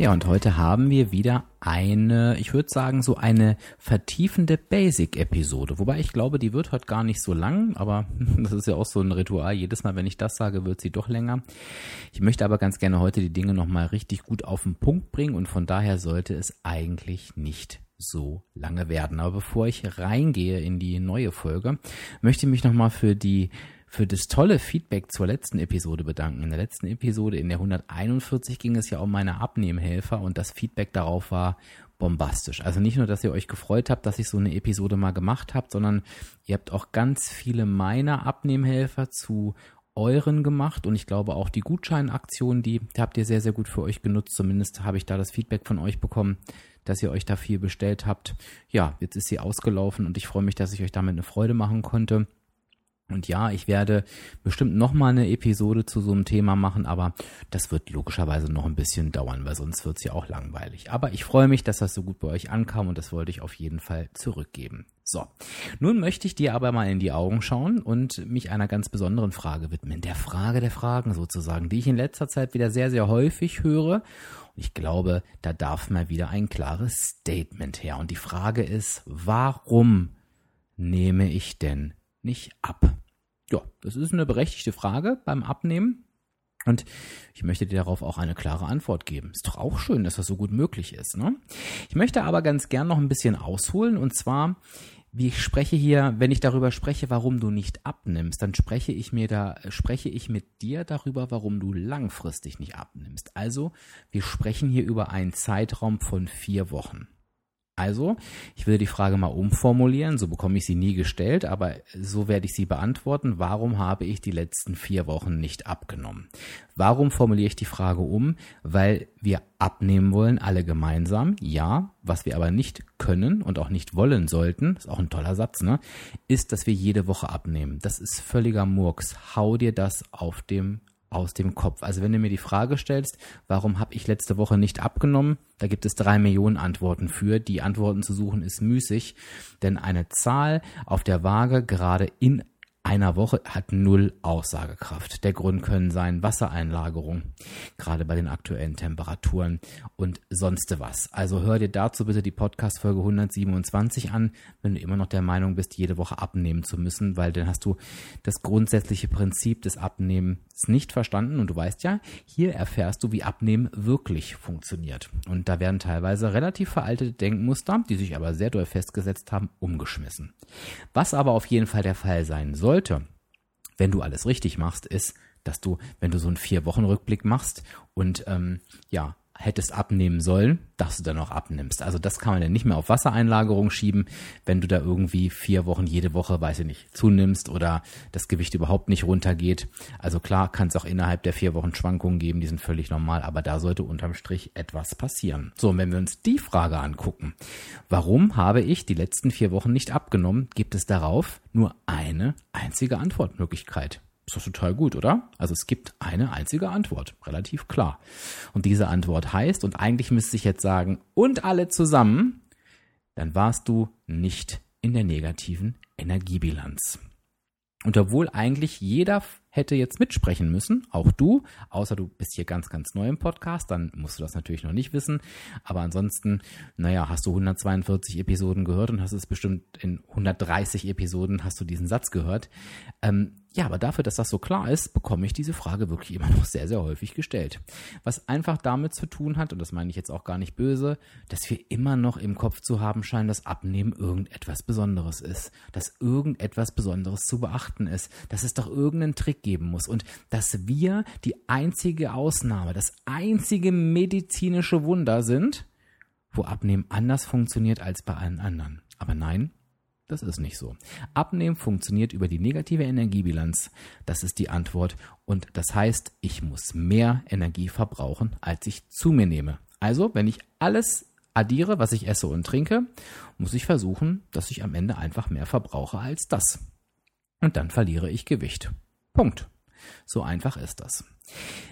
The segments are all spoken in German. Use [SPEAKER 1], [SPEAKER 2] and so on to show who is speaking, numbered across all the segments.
[SPEAKER 1] Ja, und heute haben wir wieder eine, ich würde sagen, so eine vertiefende Basic-Episode. Wobei ich glaube, die wird heute gar nicht so lang, aber das ist ja auch so ein Ritual. Jedes Mal, wenn ich das sage, wird sie doch länger. Ich möchte aber ganz gerne heute die Dinge nochmal richtig gut auf den Punkt bringen und von daher sollte es eigentlich nicht so lange werden. Aber bevor ich reingehe in die neue Folge, möchte ich mich nochmal für die für das tolle Feedback zur letzten Episode bedanken. In der letzten Episode, in der 141, ging es ja um meine Abnehmhelfer und das Feedback darauf war bombastisch. Also nicht nur, dass ihr euch gefreut habt, dass ich so eine Episode mal gemacht habt, sondern ihr habt auch ganz viele meiner Abnehmhelfer zu euren gemacht und ich glaube auch die Gutscheinaktion, die habt ihr sehr, sehr gut für euch genutzt. Zumindest habe ich da das Feedback von euch bekommen, dass ihr euch da viel bestellt habt. Ja, jetzt ist sie ausgelaufen und ich freue mich, dass ich euch damit eine Freude machen konnte. Und ja, ich werde bestimmt noch mal eine Episode zu so einem Thema machen, aber das wird logischerweise noch ein bisschen dauern, weil sonst wird's ja auch langweilig. Aber ich freue mich, dass das so gut bei euch ankam und das wollte ich auf jeden Fall zurückgeben. So, nun möchte ich dir aber mal in die Augen schauen und mich einer ganz besonderen Frage widmen. Der Frage der Fragen sozusagen, die ich in letzter Zeit wieder sehr, sehr häufig höre. Und ich glaube, da darf mal wieder ein klares Statement her. Und die Frage ist, warum nehme ich denn nicht ab? Ja, das ist eine berechtigte Frage beim Abnehmen. Und ich möchte dir darauf auch eine klare Antwort geben. Ist doch auch schön, dass das so gut möglich ist. Ne? Ich möchte aber ganz gern noch ein bisschen ausholen. Und zwar, wie ich spreche hier, wenn ich darüber spreche, warum du nicht abnimmst, dann spreche ich mir da, spreche ich mit dir darüber, warum du langfristig nicht abnimmst. Also, wir sprechen hier über einen Zeitraum von vier Wochen. Also, ich will die Frage mal umformulieren, so bekomme ich sie nie gestellt, aber so werde ich sie beantworten. Warum habe ich die letzten vier Wochen nicht abgenommen? Warum formuliere ich die Frage um? Weil wir abnehmen wollen, alle gemeinsam, ja. Was wir aber nicht können und auch nicht wollen sollten, ist auch ein toller Satz, ne? Ist, dass wir jede Woche abnehmen. Das ist völliger Murks. Hau dir das auf dem aus dem Kopf. Also wenn du mir die Frage stellst, warum habe ich letzte Woche nicht abgenommen, da gibt es drei Millionen Antworten für. Die Antworten zu suchen ist müßig, denn eine Zahl auf der Waage gerade in einer Woche hat null Aussagekraft. Der Grund können sein Wassereinlagerung, gerade bei den aktuellen Temperaturen und sonst was. Also hör dir dazu bitte die Podcast-Folge 127 an, wenn du immer noch der Meinung bist, jede Woche abnehmen zu müssen, weil dann hast du das grundsätzliche Prinzip des Abnehmens nicht verstanden und du weißt ja, hier erfährst du, wie Abnehmen wirklich funktioniert. Und da werden teilweise relativ veraltete Denkmuster, die sich aber sehr doll festgesetzt haben, umgeschmissen. Was aber auf jeden Fall der Fall sein soll, sollte, wenn du alles richtig machst, ist, dass du, wenn du so einen Vier-Wochen-Rückblick machst und ähm, ja, hättest abnehmen sollen, dass du dann auch abnimmst. Also das kann man dann nicht mehr auf Wassereinlagerung schieben, wenn du da irgendwie vier Wochen jede Woche, weiß ich nicht, zunimmst oder das Gewicht überhaupt nicht runtergeht. Also klar kann es auch innerhalb der vier Wochen Schwankungen geben, die sind völlig normal, aber da sollte unterm Strich etwas passieren. So, und wenn wir uns die Frage angucken, warum habe ich die letzten vier Wochen nicht abgenommen, gibt es darauf nur eine einzige Antwortmöglichkeit. Ist doch total gut, oder? Also es gibt eine einzige Antwort, relativ klar. Und diese Antwort heißt, und eigentlich müsste ich jetzt sagen, und alle zusammen, dann warst du nicht in der negativen Energiebilanz. Und obwohl eigentlich jeder hätte jetzt mitsprechen müssen, auch du, außer du bist hier ganz, ganz neu im Podcast, dann musst du das natürlich noch nicht wissen. Aber ansonsten, naja, hast du 142 Episoden gehört und hast es bestimmt in 130 Episoden hast du diesen Satz gehört. Ähm, ja, aber dafür, dass das so klar ist, bekomme ich diese Frage wirklich immer noch sehr, sehr häufig gestellt. Was einfach damit zu tun hat, und das meine ich jetzt auch gar nicht böse, dass wir immer noch im Kopf zu haben scheinen, dass Abnehmen irgendetwas Besonderes ist, dass irgendetwas Besonderes zu beachten ist, dass es doch irgendeinen Trick geben muss und dass wir die einzige Ausnahme, das einzige medizinische Wunder sind, wo Abnehmen anders funktioniert als bei allen anderen. Aber nein, das ist nicht so. Abnehmen funktioniert über die negative Energiebilanz. Das ist die Antwort. Und das heißt, ich muss mehr Energie verbrauchen, als ich zu mir nehme. Also, wenn ich alles addiere, was ich esse und trinke, muss ich versuchen, dass ich am Ende einfach mehr verbrauche als das. Und dann verliere ich Gewicht. Punkt. So einfach ist das.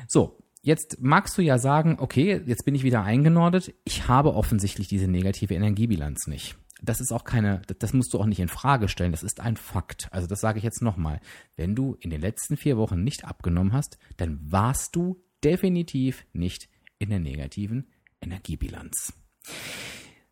[SPEAKER 1] So, Jetzt magst du ja sagen, okay, jetzt bin ich wieder eingenordet. Ich habe offensichtlich diese negative Energiebilanz nicht. Das ist auch keine, das musst du auch nicht in Frage stellen. Das ist ein Fakt. Also das sage ich jetzt nochmal. Wenn du in den letzten vier Wochen nicht abgenommen hast, dann warst du definitiv nicht in der negativen Energiebilanz.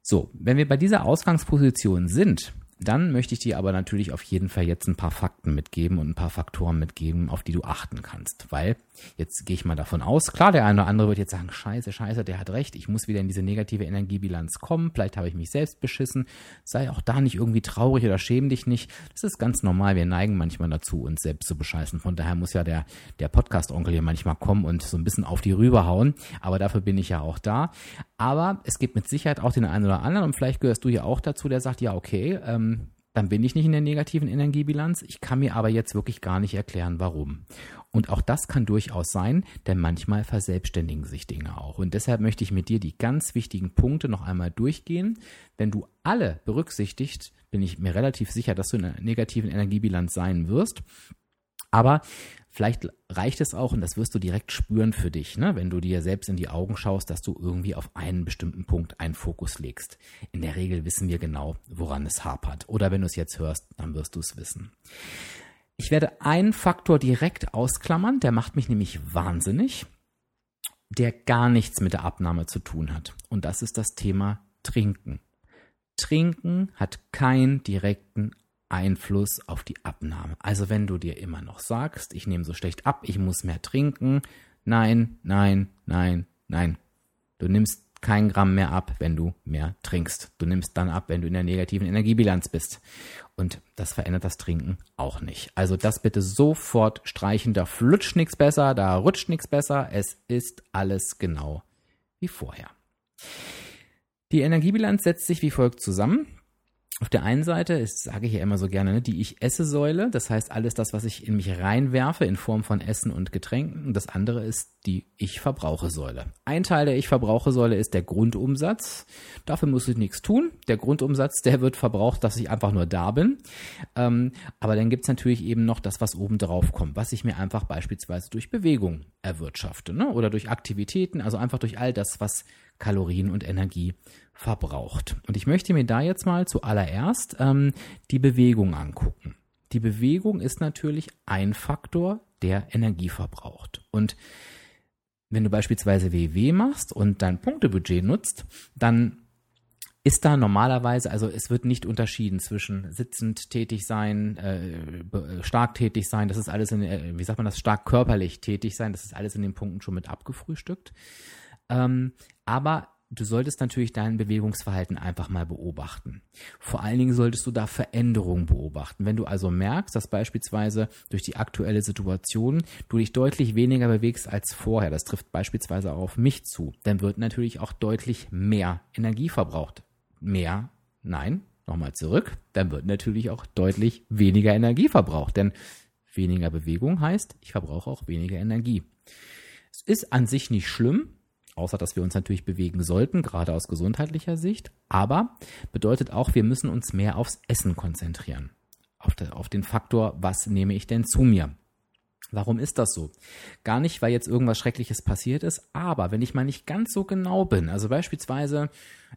[SPEAKER 1] So, wenn wir bei dieser Ausgangsposition sind, dann möchte ich dir aber natürlich auf jeden Fall jetzt ein paar Fakten mitgeben und ein paar Faktoren mitgeben, auf die du achten kannst. Weil, jetzt gehe ich mal davon aus, klar, der eine oder andere wird jetzt sagen, scheiße, scheiße, der hat recht, ich muss wieder in diese negative Energiebilanz kommen, vielleicht habe ich mich selbst beschissen, sei auch da nicht irgendwie traurig oder schäm dich nicht. Das ist ganz normal, wir neigen manchmal dazu, uns selbst zu bescheißen. Von daher muss ja der, der Podcast-Onkel hier manchmal kommen und so ein bisschen auf die rüberhauen. Aber dafür bin ich ja auch da. Aber es gibt mit Sicherheit auch den einen oder anderen und vielleicht gehörst du ja auch dazu, der sagt, ja, okay, ähm, dann bin ich nicht in der negativen Energiebilanz. Ich kann mir aber jetzt wirklich gar nicht erklären, warum. Und auch das kann durchaus sein, denn manchmal verselbstständigen sich Dinge auch. Und deshalb möchte ich mit dir die ganz wichtigen Punkte noch einmal durchgehen. Wenn du alle berücksichtigt, bin ich mir relativ sicher, dass du in einer negativen Energiebilanz sein wirst. Aber Vielleicht reicht es auch, und das wirst du direkt spüren für dich, ne, wenn du dir selbst in die Augen schaust, dass du irgendwie auf einen bestimmten Punkt einen Fokus legst. In der Regel wissen wir genau, woran es hapert. Oder wenn du es jetzt hörst, dann wirst du es wissen. Ich werde einen Faktor direkt ausklammern, der macht mich nämlich wahnsinnig, der gar nichts mit der Abnahme zu tun hat. Und das ist das Thema Trinken. Trinken hat keinen direkten Einfluss auf die Abnahme. Also wenn du dir immer noch sagst, ich nehme so schlecht ab, ich muss mehr trinken, nein, nein, nein, nein. Du nimmst kein Gramm mehr ab, wenn du mehr trinkst. Du nimmst dann ab, wenn du in der negativen Energiebilanz bist. Und das verändert das Trinken auch nicht. Also das bitte sofort streichen. Da flutscht nichts besser, da rutscht nichts besser. Es ist alles genau wie vorher. Die Energiebilanz setzt sich wie folgt zusammen auf der einen Seite, das sage ich ja immer so gerne, ne, die Ich-Esse-Säule, das heißt alles das, was ich in mich reinwerfe in Form von Essen und Getränken. Und das andere ist die Ich-Verbrauche-Säule. Ein Teil der Ich-Verbrauche-Säule ist der Grundumsatz. Dafür muss ich nichts tun. Der Grundumsatz, der wird verbraucht, dass ich einfach nur da bin. Ähm, aber dann gibt's natürlich eben noch das, was oben drauf kommt, was ich mir einfach beispielsweise durch Bewegung erwirtschafte ne? oder durch Aktivitäten, also einfach durch all das, was Kalorien und Energie verbraucht. Und ich möchte mir da jetzt mal zuallererst ähm, die Bewegung angucken. Die Bewegung ist natürlich ein Faktor, der Energie verbraucht. Und wenn du beispielsweise WW machst und dein Punktebudget nutzt, dann ist da normalerweise, also es wird nicht unterschieden zwischen sitzend tätig sein, äh, stark tätig sein, das ist alles in, äh, wie sagt man das, stark körperlich tätig sein, das ist alles in den Punkten schon mit abgefrühstückt. Ähm, aber du solltest natürlich dein Bewegungsverhalten einfach mal beobachten. Vor allen Dingen solltest du da Veränderungen beobachten. Wenn du also merkst, dass beispielsweise durch die aktuelle Situation du dich deutlich weniger bewegst als vorher, das trifft beispielsweise auch auf mich zu, dann wird natürlich auch deutlich mehr Energie verbraucht. Mehr? Nein, nochmal zurück, dann wird natürlich auch deutlich weniger Energie verbraucht, denn weniger Bewegung heißt, ich verbrauche auch weniger Energie. Es ist an sich nicht schlimm, außer dass wir uns natürlich bewegen sollten, gerade aus gesundheitlicher Sicht. Aber bedeutet auch, wir müssen uns mehr aufs Essen konzentrieren. Auf, de, auf den Faktor, was nehme ich denn zu mir? Warum ist das so? Gar nicht, weil jetzt irgendwas Schreckliches passiert ist, aber wenn ich mal nicht ganz so genau bin, also beispielsweise,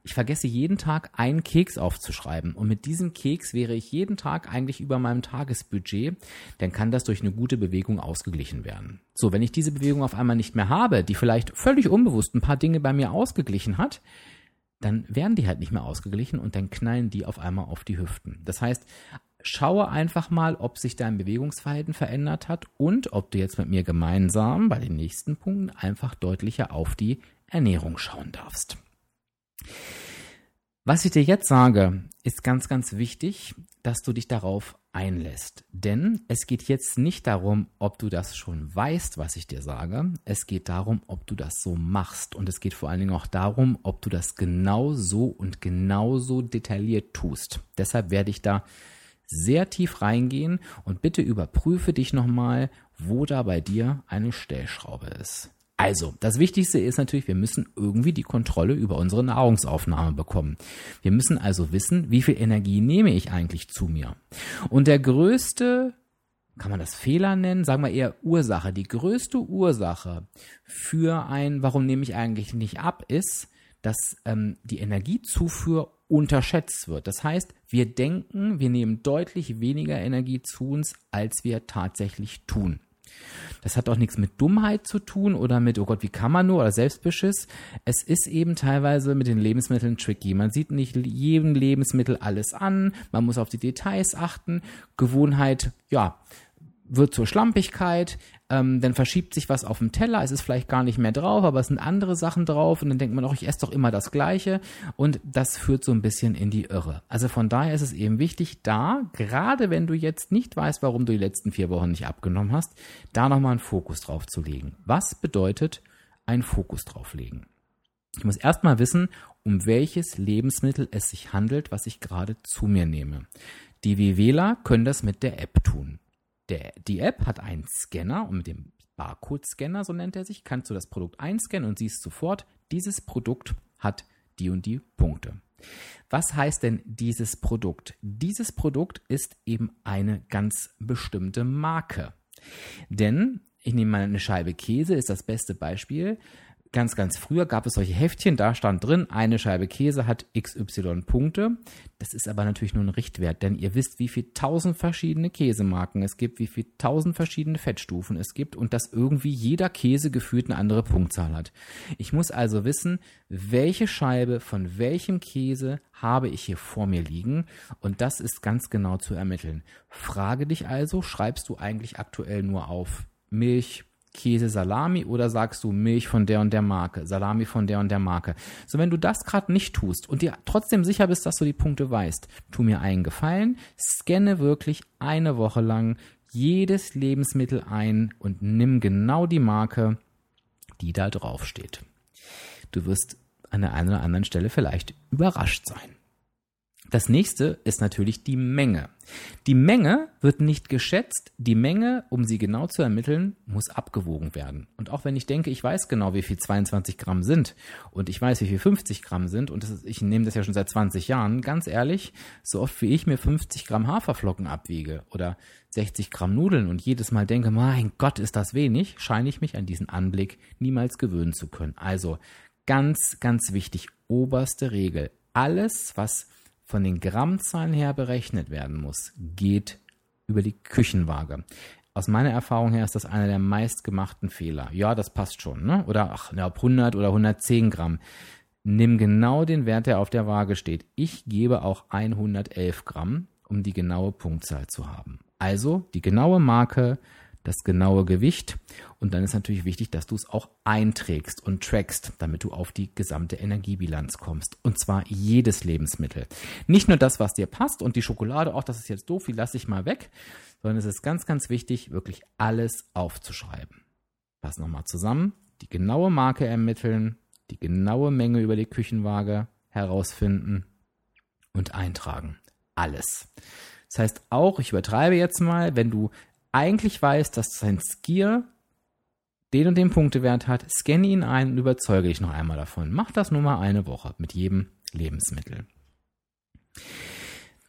[SPEAKER 1] ich vergesse jeden Tag einen Keks aufzuschreiben und mit diesem Keks wäre ich jeden Tag eigentlich über meinem Tagesbudget, dann kann das durch eine gute Bewegung ausgeglichen werden. So, wenn ich diese Bewegung auf einmal nicht mehr habe, die vielleicht völlig unbewusst ein paar Dinge bei mir ausgeglichen hat, dann werden die halt nicht mehr ausgeglichen und dann knallen die auf einmal auf die Hüften. Das heißt, schaue einfach mal, ob sich dein Bewegungsverhalten verändert hat und ob du jetzt mit mir gemeinsam bei den nächsten Punkten einfach deutlicher auf die Ernährung schauen darfst. Was ich dir jetzt sage, ist ganz, ganz wichtig, dass du dich darauf einlässt. Denn es geht jetzt nicht darum, ob du das schon weißt, was ich dir sage. Es geht darum, ob du das so machst. Und es geht vor allen Dingen auch darum, ob du das genau so und genauso detailliert tust. Deshalb werde ich da sehr tief reingehen und bitte überprüfe dich nochmal, wo da bei dir eine Stellschraube ist. Also, das Wichtigste ist natürlich, wir müssen irgendwie die Kontrolle über unsere Nahrungsaufnahme bekommen. Wir müssen also wissen, wie viel Energie nehme ich eigentlich zu mir. Und der größte, kann man das Fehler nennen, sagen wir eher Ursache, die größte Ursache für ein, warum nehme ich eigentlich nicht ab, ist, dass ähm, die Energiezufuhr unterschätzt wird. Das heißt, wir denken, wir nehmen deutlich weniger Energie zu uns, als wir tatsächlich tun. Das hat auch nichts mit Dummheit zu tun oder mit, oh Gott, wie kann man nur oder Selbstbeschiss. Es ist eben teilweise mit den Lebensmitteln tricky. Man sieht nicht jedem Lebensmittel alles an, man muss auf die Details achten. Gewohnheit, ja, wird zur Schlampigkeit, ähm, dann verschiebt sich was auf dem Teller, es ist vielleicht gar nicht mehr drauf, aber es sind andere Sachen drauf und dann denkt man auch, ich esse doch immer das Gleiche und das führt so ein bisschen in die Irre. Also von daher ist es eben wichtig, da, gerade wenn du jetzt nicht weißt, warum du die letzten vier Wochen nicht abgenommen hast, da nochmal einen Fokus drauf zu legen. Was bedeutet einen Fokus drauf legen? Ich muss erstmal wissen, um welches Lebensmittel es sich handelt, was ich gerade zu mir nehme. Die WWler können das mit der App tun. Der, die App hat einen Scanner und mit dem Barcode-Scanner, so nennt er sich, kannst du das Produkt einscannen und siehst sofort, dieses Produkt hat die und die Punkte. Was heißt denn dieses Produkt? Dieses Produkt ist eben eine ganz bestimmte Marke. Denn ich nehme mal eine Scheibe Käse, ist das beste Beispiel ganz, ganz früher gab es solche Heftchen, da stand drin, eine Scheibe Käse hat XY Punkte. Das ist aber natürlich nur ein Richtwert, denn ihr wisst, wie viel tausend verschiedene Käsemarken es gibt, wie viel tausend verschiedene Fettstufen es gibt und dass irgendwie jeder Käse gefühlt eine andere Punktzahl hat. Ich muss also wissen, welche Scheibe von welchem Käse habe ich hier vor mir liegen und das ist ganz genau zu ermitteln. Frage dich also, schreibst du eigentlich aktuell nur auf Milch, Käse Salami oder sagst du Milch von der und der Marke, Salami von der und der Marke. So, wenn du das gerade nicht tust und dir trotzdem sicher bist, dass du die Punkte weißt, tu mir einen Gefallen, scanne wirklich eine Woche lang jedes Lebensmittel ein und nimm genau die Marke, die da drauf steht. Du wirst an der einen oder anderen Stelle vielleicht überrascht sein. Das nächste ist natürlich die Menge. Die Menge wird nicht geschätzt. Die Menge, um sie genau zu ermitteln, muss abgewogen werden. Und auch wenn ich denke, ich weiß genau, wie viel 22 Gramm sind und ich weiß, wie viel 50 Gramm sind und ist, ich nehme das ja schon seit 20 Jahren, ganz ehrlich, so oft wie ich mir 50 Gramm Haferflocken abwiege oder 60 Gramm Nudeln und jedes Mal denke, mein Gott, ist das wenig, scheine ich mich an diesen Anblick niemals gewöhnen zu können. Also ganz, ganz wichtig, oberste Regel. Alles, was von den Grammzahlen her berechnet werden muss, geht über die Küchenwaage. Aus meiner Erfahrung her ist das einer der meistgemachten Fehler. Ja, das passt schon, ne? Oder ach, ob 100 oder 110 Gramm. Nimm genau den Wert, der auf der Waage steht. Ich gebe auch 111 Gramm, um die genaue Punktzahl zu haben. Also die genaue Marke das genaue Gewicht und dann ist natürlich wichtig, dass du es auch einträgst und trackst, damit du auf die gesamte Energiebilanz kommst. Und zwar jedes Lebensmittel. Nicht nur das, was dir passt und die Schokolade, auch das ist jetzt doof, die lasse ich mal weg, sondern es ist ganz, ganz wichtig, wirklich alles aufzuschreiben. Pass nochmal zusammen, die genaue Marke ermitteln, die genaue Menge über die Küchenwaage herausfinden und eintragen. Alles. Das heißt auch, ich übertreibe jetzt mal, wenn du eigentlich weiß, dass sein Skier den und den Punktewert hat, scanne ihn ein und überzeuge dich noch einmal davon. Mach das nur mal eine Woche mit jedem Lebensmittel.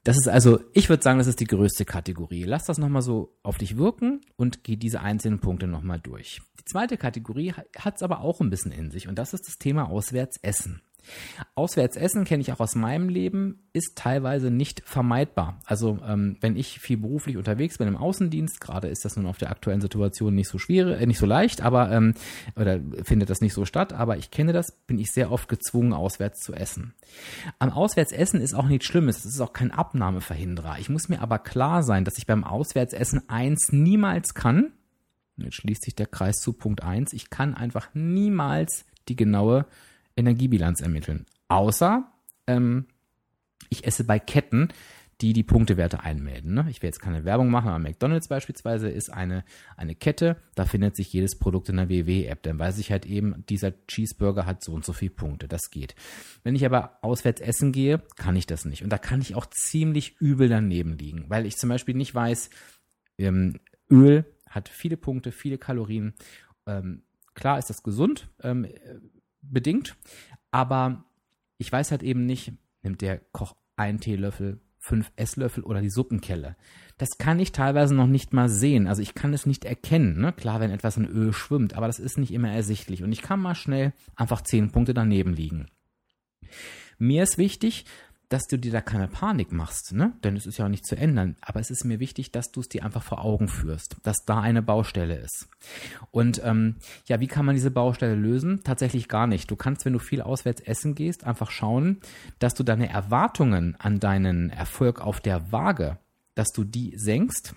[SPEAKER 1] Das ist also, ich würde sagen, das ist die größte Kategorie. Lass das nochmal so auf dich wirken und geh diese einzelnen Punkte nochmal durch. Die zweite Kategorie hat es aber auch ein bisschen in sich und das ist das Thema Auswärtsessen. Auswärtsessen kenne ich auch aus meinem Leben, ist teilweise nicht vermeidbar. Also ähm, wenn ich viel beruflich unterwegs bin im Außendienst, gerade ist das nun auf der aktuellen Situation nicht so schwierig, äh, nicht so leicht, aber ähm, oder findet das nicht so statt, aber ich kenne das, bin ich sehr oft gezwungen, auswärts zu essen. Am Auswärtsessen ist auch nichts Schlimmes, es ist auch kein Abnahmeverhinderer. Ich muss mir aber klar sein, dass ich beim Auswärtsessen eins niemals kann. Jetzt schließt sich der Kreis zu Punkt eins. Ich kann einfach niemals die genaue Energiebilanz ermitteln. Außer ähm, ich esse bei Ketten, die die Punktewerte einmelden. Ne? Ich will jetzt keine Werbung machen, aber McDonald's beispielsweise ist eine, eine Kette, da findet sich jedes Produkt in der WW-App. Dann weiß ich halt eben, dieser Cheeseburger hat so und so viele Punkte. Das geht. Wenn ich aber auswärts essen gehe, kann ich das nicht. Und da kann ich auch ziemlich übel daneben liegen, weil ich zum Beispiel nicht weiß, ähm, Öl hat viele Punkte, viele Kalorien. Ähm, Klar ist das gesund, ähm, bedingt, aber ich weiß halt eben nicht, nimmt der Koch einen Teelöffel, fünf Esslöffel oder die Suppenkelle. Das kann ich teilweise noch nicht mal sehen. Also ich kann es nicht erkennen. Ne? Klar, wenn etwas in Öl schwimmt, aber das ist nicht immer ersichtlich. Und ich kann mal schnell einfach zehn Punkte daneben liegen. Mir ist wichtig, dass du dir da keine Panik machst, ne? Denn es ist ja auch nicht zu ändern. Aber es ist mir wichtig, dass du es dir einfach vor Augen führst, dass da eine Baustelle ist. Und ähm, ja, wie kann man diese Baustelle lösen? Tatsächlich gar nicht. Du kannst, wenn du viel auswärts essen gehst, einfach schauen, dass du deine Erwartungen an deinen Erfolg auf der Waage, dass du die senkst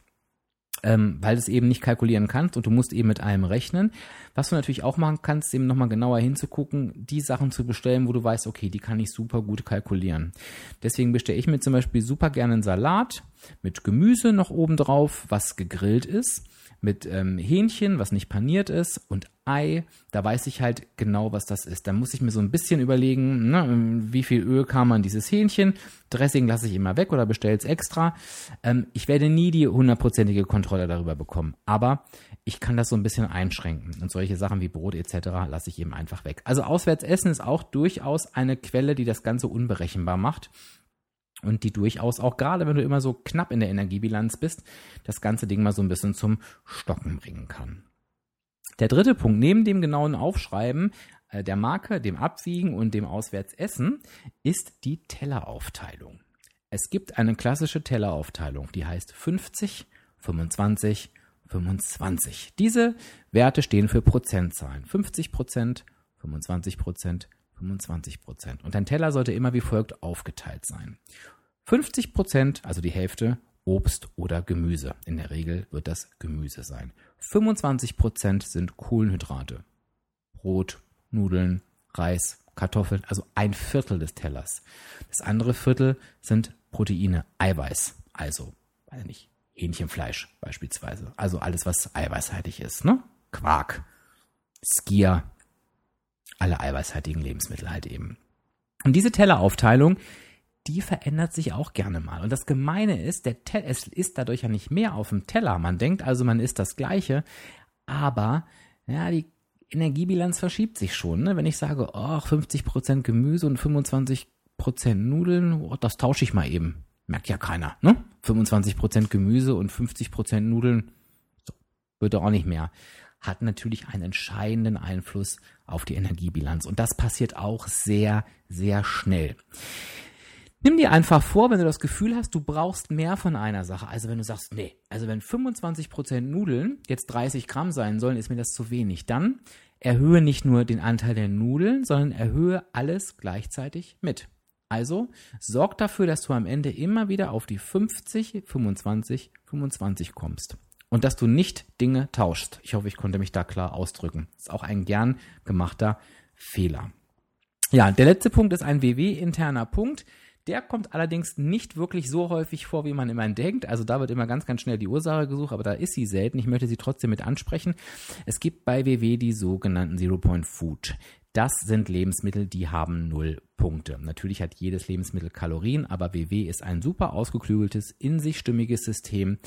[SPEAKER 1] ähm, weil du es eben nicht kalkulieren kannst und du musst eben mit allem rechnen. Was du natürlich auch machen kannst, eben nochmal genauer hinzugucken, die Sachen zu bestellen, wo du weißt, okay, die kann ich super gut kalkulieren. Deswegen bestelle ich mir zum Beispiel super gerne einen Salat mit Gemüse noch oben drauf, was gegrillt ist mit ähm, Hähnchen, was nicht paniert ist, und Ei. Da weiß ich halt genau, was das ist. Da muss ich mir so ein bisschen überlegen, ne, wie viel Öl kam an dieses Hähnchen. Dressing lasse ich immer weg oder bestelle es extra. Ähm, ich werde nie die hundertprozentige Kontrolle darüber bekommen. Aber ich kann das so ein bisschen einschränken. Und solche Sachen wie Brot etc. lasse ich eben einfach weg. Also Auswärtsessen ist auch durchaus eine Quelle, die das Ganze unberechenbar macht und die durchaus auch gerade, wenn du immer so knapp in der Energiebilanz bist, das ganze Ding mal so ein bisschen zum Stocken bringen kann. Der dritte Punkt, neben dem genauen Aufschreiben äh, der Marke, dem Abwiegen und dem Auswärtsessen, ist die Telleraufteilung. Es gibt eine klassische Telleraufteilung, die heißt 50, 25, 25. Diese Werte stehen für Prozentzahlen. 50 Prozent, 25 Prozent, 25 Prozent. Und dein Teller sollte immer wie folgt aufgeteilt sein. 50 Prozent, also die Hälfte, Obst oder Gemüse. In der Regel wird das Gemüse sein. 25 Prozent sind Kohlenhydrate. Brot, Nudeln, Reis, Kartoffeln, also ein Viertel des Tellers. Das andere Viertel sind Proteine, Eiweiß, also, weiß ich nicht, Hähnchenfleisch beispielsweise. Also alles, was eiweißhaltig ist, ne? Quark, Skier, alle eiweißhaltigen Lebensmittel halt eben. Und diese Telleraufteilung, die verändert sich auch gerne mal. Und das Gemeine ist, der Teller, es ist dadurch ja nicht mehr auf dem Teller. Man denkt also, man isst das Gleiche, aber ja, die Energiebilanz verschiebt sich schon. Ne? Wenn ich sage, oh, 50% Gemüse und 25% Nudeln, oh, das tausche ich mal eben. Merkt ja keiner. Ne? 25% Gemüse und 50% Nudeln, so, wird auch nicht mehr hat natürlich einen entscheidenden Einfluss auf die Energiebilanz. Und das passiert auch sehr, sehr schnell. Nimm dir einfach vor, wenn du das Gefühl hast, du brauchst mehr von einer Sache. Also wenn du sagst, nee, also wenn 25% Nudeln jetzt 30 Gramm sein sollen, ist mir das zu wenig. Dann erhöhe nicht nur den Anteil der Nudeln, sondern erhöhe alles gleichzeitig mit. Also sorg dafür, dass du am Ende immer wieder auf die 50, 25, 25 kommst und dass du nicht Dinge tauschst. Ich hoffe, ich konnte mich da klar ausdrücken. Das ist auch ein gern gemachter Fehler. Ja, der letzte Punkt ist ein WW-interner Punkt. Der kommt allerdings nicht wirklich so häufig vor, wie man immer denkt. Also da wird immer ganz, ganz schnell die Ursache gesucht, aber da ist sie selten. Ich möchte sie trotzdem mit ansprechen. Es gibt bei WW die sogenannten Zero Point Food. Das sind Lebensmittel, die haben null Punkte. Natürlich hat jedes Lebensmittel Kalorien, aber WW ist ein super ausgeklügeltes, in sich stimmiges System,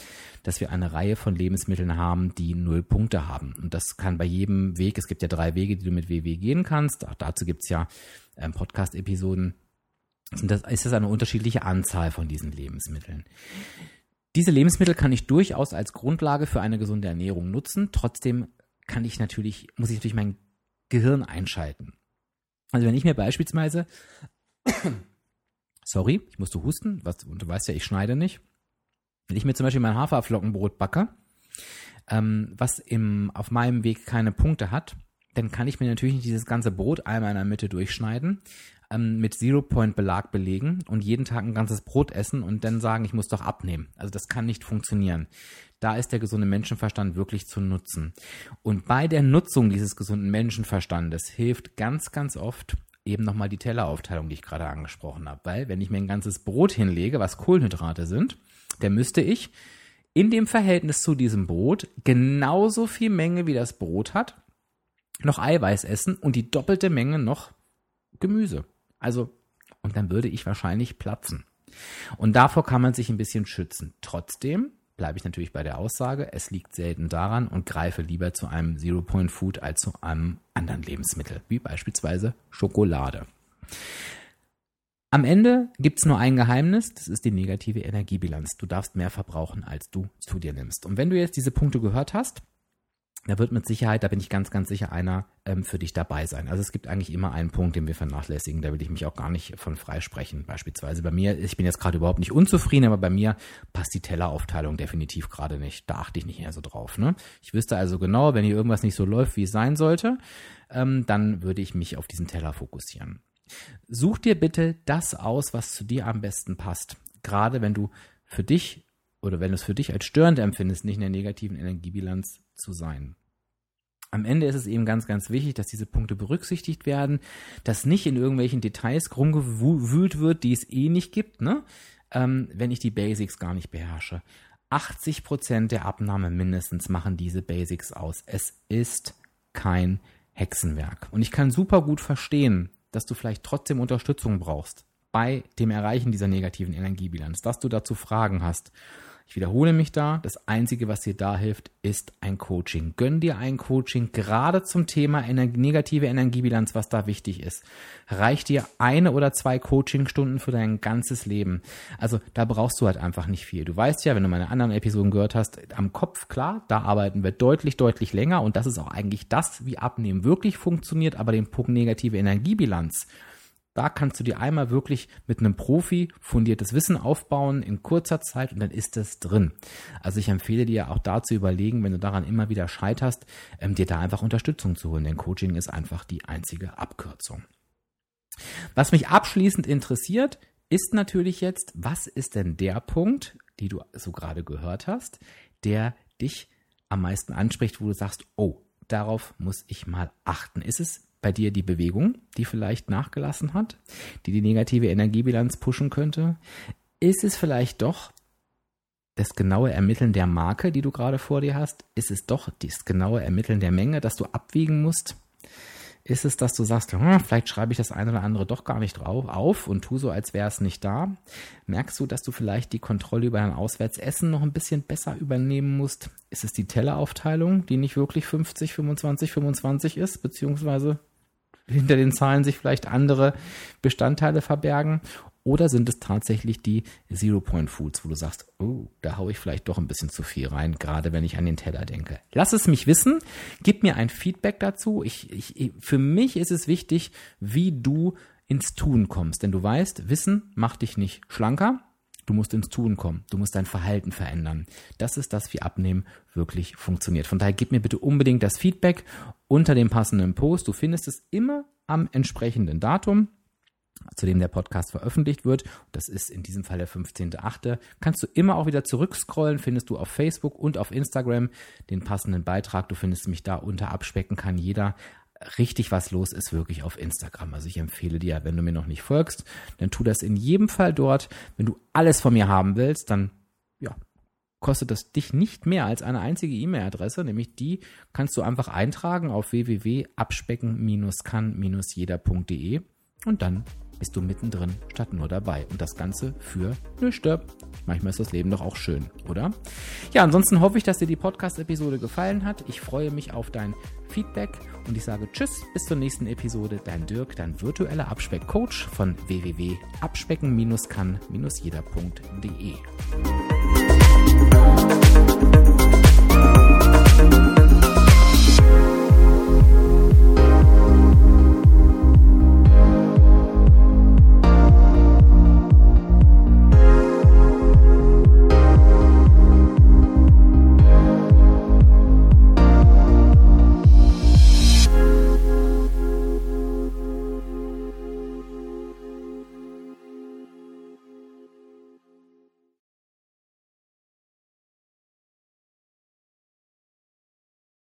[SPEAKER 1] dass wir eine Reihe von Lebensmitteln haben, die null Punkte haben. Und das kann bei jedem Weg, es gibt ja drei Wege, die du mit WW gehen kannst. Auch dazu gibt's ja ähm, Podcast-Episoden. Das ist das eine unterschiedliche Anzahl von diesen Lebensmitteln. Diese Lebensmittel kann ich durchaus als Grundlage für eine gesunde Ernährung nutzen. Trotzdem kann ich natürlich, muss ich natürlich mein Gehirn einschalten. Also wenn ich mir beispielsweise, sorry, ich musste husten, was, und du weißt ja, ich schneide nicht. Wenn ich mir zum Beispiel mein Haferflockenbrot backe, ähm, was im, auf meinem Weg keine Punkte hat, dann kann ich mir natürlich nicht dieses ganze Brot einmal in der Mitte durchschneiden, ähm, mit Zero-Point-Belag belegen und jeden Tag ein ganzes Brot essen und dann sagen, ich muss doch abnehmen. Also das kann nicht funktionieren. Da ist der gesunde Menschenverstand wirklich zu nutzen. Und bei der Nutzung dieses gesunden Menschenverstandes hilft ganz, ganz oft eben nochmal die Telleraufteilung, die ich gerade angesprochen habe. Weil wenn ich mir ein ganzes Brot hinlege, was Kohlenhydrate sind, dann müsste ich in dem Verhältnis zu diesem Brot genauso viel Menge wie das Brot hat, noch Eiweiß essen und die doppelte Menge noch Gemüse. Also, und dann würde ich wahrscheinlich platzen. Und davor kann man sich ein bisschen schützen. Trotzdem bleibe ich natürlich bei der Aussage, es liegt selten daran und greife lieber zu einem Zero-Point-Food als zu einem anderen Lebensmittel, wie beispielsweise Schokolade. Am Ende gibt es nur ein Geheimnis, das ist die negative Energiebilanz. Du darfst mehr verbrauchen, als du zu dir nimmst. Und wenn du jetzt diese Punkte gehört hast, da wird mit Sicherheit, da bin ich ganz, ganz sicher, einer ähm, für dich dabei sein. Also es gibt eigentlich immer einen Punkt, den wir vernachlässigen. Da will ich mich auch gar nicht von freisprechen. Beispielsweise bei mir, ich bin jetzt gerade überhaupt nicht unzufrieden, aber bei mir passt die Telleraufteilung definitiv gerade nicht. Da achte ich nicht mehr so drauf. Ne? Ich wüsste also genau, wenn hier irgendwas nicht so läuft, wie es sein sollte, ähm, dann würde ich mich auf diesen Teller fokussieren. Such dir bitte das aus, was zu dir am besten passt. Gerade wenn du für dich oder wenn du es für dich als störend empfindest, nicht in der negativen Energiebilanz zu sein. Am Ende ist es eben ganz, ganz wichtig, dass diese Punkte berücksichtigt werden, dass nicht in irgendwelchen Details rumgewühlt wird, die es eh nicht gibt, ne? Ähm, wenn ich die Basics gar nicht beherrsche. 80 Prozent der Abnahme mindestens machen diese Basics aus. Es ist kein Hexenwerk. Und ich kann super gut verstehen, dass du vielleicht trotzdem Unterstützung brauchst bei dem Erreichen dieser negativen Energiebilanz, dass du dazu Fragen hast. Ich wiederhole mich da. Das Einzige, was dir da hilft, ist ein Coaching. Gönn dir ein Coaching gerade zum Thema Ener negative Energiebilanz, was da wichtig ist. Reicht dir eine oder zwei Coachingstunden für dein ganzes Leben. Also da brauchst du halt einfach nicht viel. Du weißt ja, wenn du meine anderen Episoden gehört hast, am Kopf, klar, da arbeiten wir deutlich, deutlich länger und das ist auch eigentlich das, wie Abnehmen wirklich funktioniert, aber den Punkt negative Energiebilanz da kannst du dir einmal wirklich mit einem Profi fundiertes Wissen aufbauen in kurzer Zeit und dann ist es drin. Also ich empfehle dir auch da zu überlegen, wenn du daran immer wieder scheiterst, ähm, dir da einfach Unterstützung zu holen, denn Coaching ist einfach die einzige Abkürzung. Was mich abschließend interessiert, ist natürlich jetzt, was ist denn der Punkt, die du so gerade gehört hast, der dich am meisten anspricht, wo du sagst, oh, darauf muss ich mal achten. Ist es bei dir die Bewegung, die vielleicht nachgelassen hat, die die negative Energiebilanz pushen könnte? Ist es vielleicht doch das genaue Ermitteln der Marke, die du gerade vor dir hast? Ist es doch das genaue Ermitteln der Menge, das du abwiegen musst? Ist es, dass du sagst, hm, vielleicht schreibe ich das eine oder andere doch gar nicht drauf auf und tu so, als wäre es nicht da? Merkst du, dass du vielleicht die Kontrolle über dein Auswärtsessen noch ein bisschen besser übernehmen musst? Ist es die Telleraufteilung, die nicht wirklich 50, 25, 25 ist, beziehungsweise hinter den Zahlen sich vielleicht andere Bestandteile verbergen? Oder sind es tatsächlich die Zero-Point-Foods, wo du sagst, oh, da haue ich vielleicht doch ein bisschen zu viel rein, gerade wenn ich an den Teller denke? Lass es mich wissen, gib mir ein Feedback dazu. Ich, ich, für mich ist es wichtig, wie du ins Tun kommst. Denn du weißt, Wissen macht dich nicht schlanker, Du musst ins Tun kommen. Du musst dein Verhalten verändern. Das ist das, wie Abnehmen wirklich funktioniert. Von daher gib mir bitte unbedingt das Feedback unter dem passenden Post. Du findest es immer am entsprechenden Datum zu dem der Podcast veröffentlicht wird. Das ist in diesem Fall der 15.8. Kannst du immer auch wieder zurückscrollen, findest du auf Facebook und auf Instagram den passenden Beitrag. Du findest mich da unter Abspecken kann jeder richtig was los ist, wirklich auf Instagram. Also ich empfehle dir, wenn du mir noch nicht folgst, dann tu das in jedem Fall dort. Wenn du alles von mir haben willst, dann kostet das dich nicht mehr als eine einzige E-Mail-Adresse, nämlich die kannst du einfach eintragen auf www.abspecken-kann-jeder.de und dann bist du mittendrin statt nur dabei. Und das Ganze für nüchte. Manchmal ist das Leben doch auch schön, oder? Ja, ansonsten hoffe ich, dass dir die Podcast-Episode gefallen hat. Ich freue mich auf dein Feedback und ich sage Tschüss, bis zur nächsten Episode. Dein Dirk, dein virtueller Abspeck-Coach von www.abspecken-kann-jeder.de.